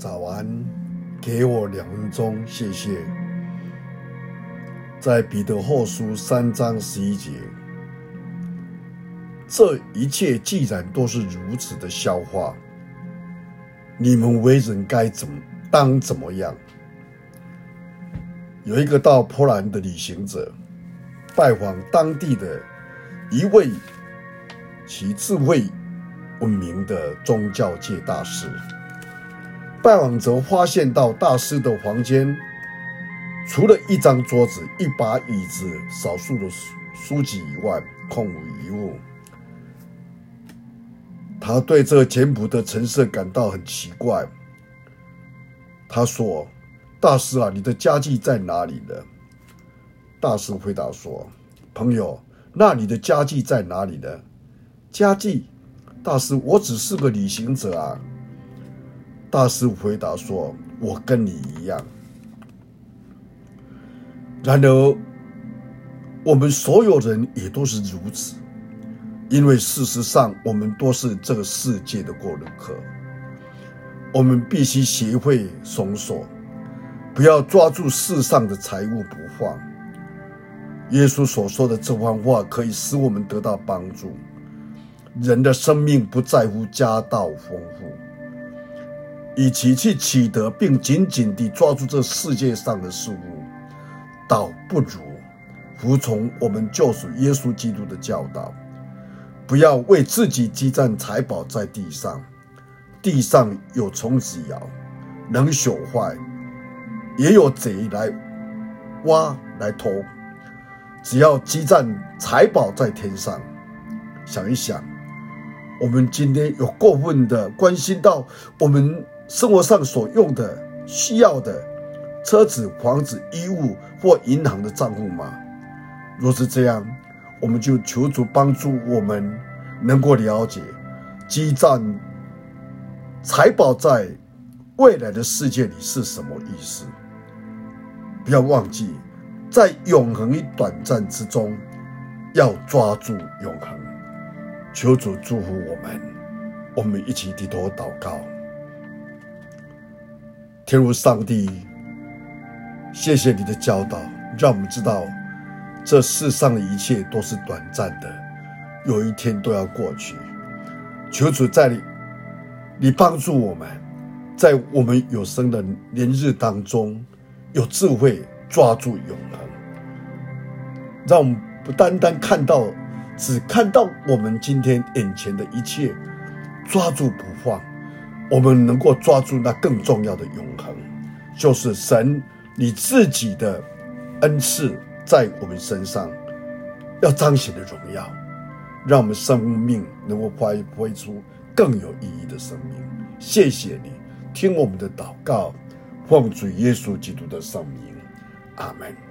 早安，给我两分钟，谢谢。在彼得后书三章十一节，这一切既然都是如此的笑话，你们为人该怎么当怎么样？有一个到波兰的旅行者，拜访当地的一位其智慧闻名的宗教界大师。拜访者发现到大师的房间。除了一张桌子、一把椅子、少数的书籍以外，空无一物。他对这简朴的陈设感到很奇怪。他说：“大师啊，你的家具在哪里呢？”大师回答说：“朋友，那你的家具在哪里呢？”家具，大师，我只是个旅行者啊。大师回答说：“我跟你一样。”然而，我们所有人也都是如此，因为事实上，我们都是这个世界的过路客。我们必须学会松手，不要抓住世上的财物不放。耶稣所说的这番话可以使我们得到帮助。人的生命不在乎家道丰富，与其去取得并紧紧地抓住这世界上的事物。倒不如服从我们救主耶稣基督的教导，不要为自己积攒财宝在地上，地上有虫子咬，能朽坏；也有贼来挖来偷。只要积攒财宝在天上。想一想，我们今天有过分的关心到我们生活上所用的、需要的。车子、房子、衣物或银行的账户吗？若是这样，我们就求主帮助我们，能够了解积攒财宝在未来的世界里是什么意思。不要忘记，在永恒与短暂之中，要抓住永恒。求主祝福我们，我们一起低头祷告，天父上帝。谢谢你的教导，让我们知道这世上的一切都是短暂的，有一天都要过去。求主在你，你帮助我们，在我们有生的年日当中，有智慧抓住永恒，让我们不单单看到，只看到我们今天眼前的一切，抓住不放，我们能够抓住那更重要的永恒，就是神。你自己的恩赐在我们身上，要彰显的荣耀，让我们生命能够发挥出更有意义的生命。谢谢你，听我们的祷告，奉主耶稣基督的圣名，阿门。